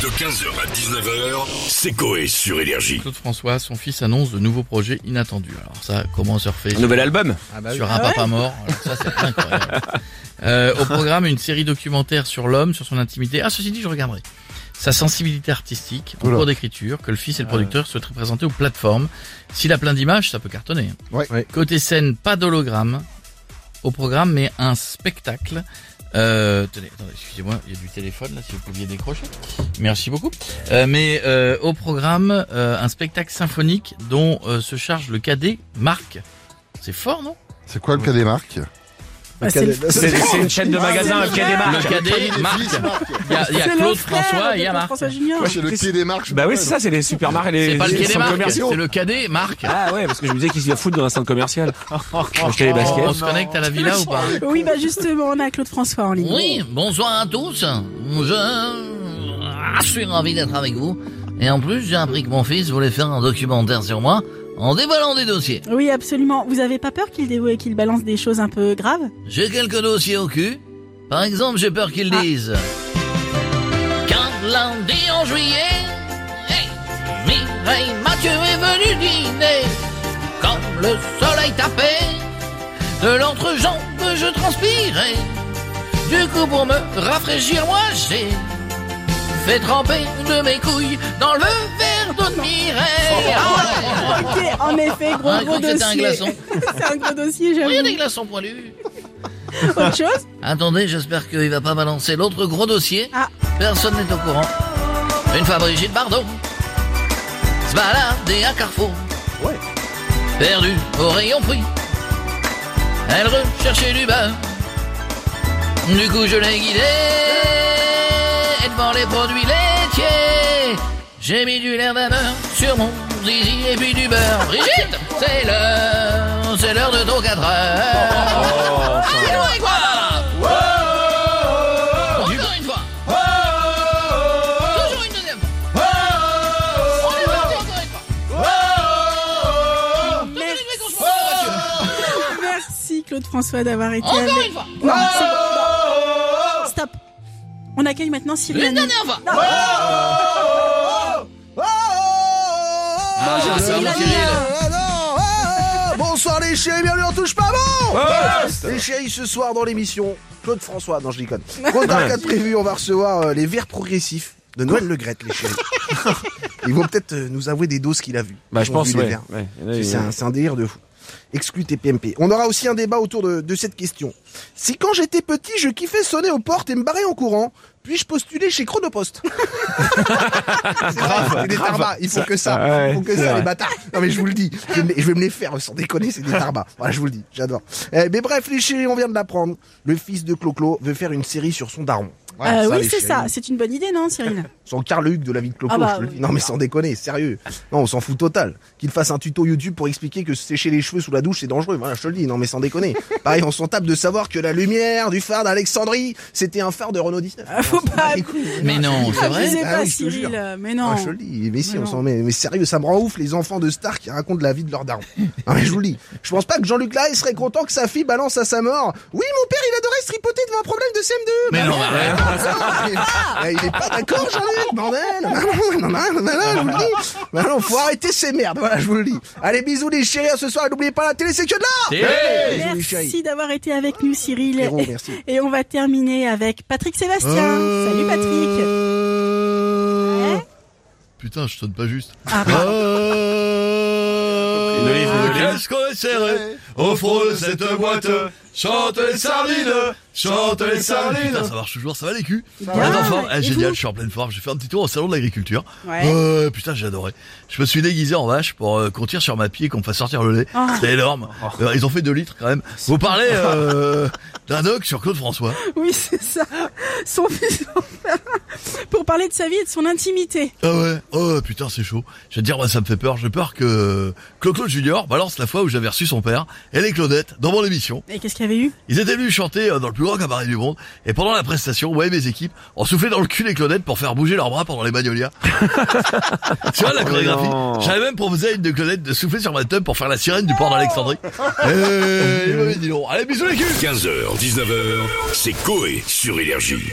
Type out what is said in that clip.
De 15h à 19h, c'est Coé sur Énergie. Claude François, son fils annonce de nouveaux projets inattendus. Alors ça, comment surfer Un nouvel album sur un papa mort Alors ça, c'est incroyable. Euh, au programme, une série documentaire sur l'homme, sur son intimité. Ah, ceci dit, je regarderai. Sa sensibilité artistique, en cours d'écriture, que le fils et le producteur souhaiteraient présenter aux plateformes. S'il a plein d'images, ça peut cartonner. Ouais. Ouais. Côté scène, pas d'hologramme au programme, mais un spectacle. Euh, tenez, attendez, excusez-moi, il y a du téléphone là, si vous pouviez décrocher. Merci beaucoup. Euh, mais euh, au programme, euh, un spectacle symphonique dont se charge le cadet Marc. C'est fort, non? C'est quoi le cas des marques Bah, c'est le- une chaîne de magasins qui a des Le marques. Il y a, il y a c'est le Claude François il y a Marc. François Junior. Moi, c'est le quai des marques. Bah oui, c'est ça, c'est les supermarques et les le centres commerciaux. c'est le cadet Marc. Ah ouais, parce que je me disais qu'il se fout dans un centre commercial. Acheter les On baskets. se connecte à la villa ou pas Oui, bah justement, on a Claude François en ligne. Oui, bonsoir à tous. Je suis ravi d'être avec vous. Et en plus, j'ai appris que mon fils voulait faire un documentaire sur moi en déballant des dossiers. Oui, absolument. Vous avez pas peur qu'il dévoue- qu'il balance des choses un peu graves? J'ai quelques dossiers au cul. Par exemple, j'ai peur qu'ils Ah. disent... Quand lundi en juillet, hey, Mireille Mathieu est venu dîner. Quand le soleil tapait, de l'entrejambe je transpirais. Du coup, pour me rafraîchir, moi j'ai fait tremper de mes couilles dans le verre d'eau de Mireille. Ouais. Ok, en effet, gros Ah, gros écoute, c'était un dossier. glaçon. C'est un gros dossier, Oui, il y a des j'avoue. glaçons poilus. Autre chose? Attendez, j'espère qu'il va pas balancer l'autre gros dossier. Ah. Personne n'est au courant. Une fois Brigitte Bardot se balader à Carrefour. Perdue au rayon prix. Elle recherchait du beurre. Du coup, je l'ai guidée. Et devant les produits laitiers, j'ai mis du lait d'ameur sur mon zizi et puis du beurre. Brigitte, c'est l'heure, c'est l'heure de ton 4 heures. Dis-nous avec moi Encore une fois Toujours une deuxième fois On est parti encore une fois Toujours une vraie qu'on se monte dans la voiture. Merci Claude François d'avoir été Encore avec... une fois Non, c'est bon. Stop. On accueille maintenant Cyril Une Hanouna. dernière fois Bonjour Cyril Hanouna. Bonsoir les chéris, bienvenue en touche pas bon Les chéris, ce soir dans l'émission, Claude François, non je déconne. Programme 4 prévu, on va recevoir euh, les verts progressifs de Noël Le Grette, les chéris. Ils vont peut-être euh, nous avouer des doses qu'il a vues. Bah Ils je ont pense, vu les ouais. verts. ouais. Il y en a, il y C'est en a. un, c'est un délire de fou. Exclu TPMP. On aura aussi un débat autour de, de cette question. Si quand j'étais petit, je kiffais sonner aux portes et me barrer en courant, puis-je postuler chez Chronopost C'est grave, c'est des tarbas, il faut que ça, ouais, il faut que ça, les bâtards. Non mais je vous le dis, je vais, me- je vais me les faire sans déconner, c'est des tarbas. Voilà, je vous le dis, j'adore. Eh, mais bref, les chéris, on vient de l'apprendre. Le fils de Clo-Clo veut faire une série sur son daron. Voilà, Euh, ça, oui, c'est chéris. ça. C'est une bonne idée, non, Cyril Son Carl Hugues de la vie de Clo-Clo, Ah bah, je le dis. oui. Non mais sans déconner, sérieux. Non, on s'en fout total. Qu'il fasse un tuto YouTube pour expliquer que sécher les cheveux sous la douche c'est dangereux. Voilà, je te le dis. Non mais sans déconner. Pareil, on s'en tape de savoir que la lumière du phare d'Alexandrie, c'était un phare de Renault 19. Ah, Faut pas... Mais non, c'est vrai Ah pas, oui, Cyril. jure. Mais non. Ah, je le dis, mais si, Mais on s'en met. Mais sérieux, ça me rend ouf les enfants de stars qui racontent la vie de leur daron. Non, mais je vous le dis. Je pense pas que Jean-Luc Lahaye serait content que sa fille balance à sa mort. Oui, mon père, il adorait se tripoter devant un problème de CM2. Mais Bah non, arrête. Ah, il est pas d'accord, Jean-Luc, bordel. Non, non, non, non, non, non. Bah non, faut arrêter ces merdes. Voilà, je vous le dis. Allez, bisous les chéris, ce soir. N'oubliez pas la télé, c'est que de chéris. Merci d'avoir été avec nous, Cyril. Frérot, merci. Et on va terminer avec Patrick Sébastien. Salut, Patrick. Ouais. Putain, je sonne pas juste. Ah, pardon. Une olive, une olive. Au fond de cette boîte Chante les sardines, chante les sardines Putain, ça marche toujours, ça va les culs forme Ah, Et Génial, je suis en pleine forme. J'ai fait un petit tour au salon de l'agriculture. Ouais. Euh, putain, j'ai adoré. Je me suis déguisé en vache pour euh, qu'on tire sur ma pied et qu'on me fasse sortir le lait. Oh. C'était énorme. Euh, ils ont fait 2 litres quand même. Vous parlez euh, d'un doc sur Claude François. Oui, c'est ça. Son fils. Pour parler de sa vie et de son intimité. Ah ouais, oh putain c'est chaud. Je vais te dire, moi ça me fait peur. J'ai peur que Claude Junior balance la fois où j'avais reçu son père et les Claudettes dans mon émission. Et qu'est-ce qu'il y avait eu? Ils étaient venus chanter euh, dans le plus grand cabaret du monde et pendant la prestation, ouais mes équipes ont soufflé dans le cul les Claudettes pour faire bouger leurs bras pendant les magnolias. tu vois la chorégraphie? Non. J'avais même proposé à une de Claudettes de souffler sur ma tub pour faire la sirène du port d'Alexandrie. Et il m'avait dit non. Allez bisous les culs 15h, 19h, c'est Coé sur Énergie.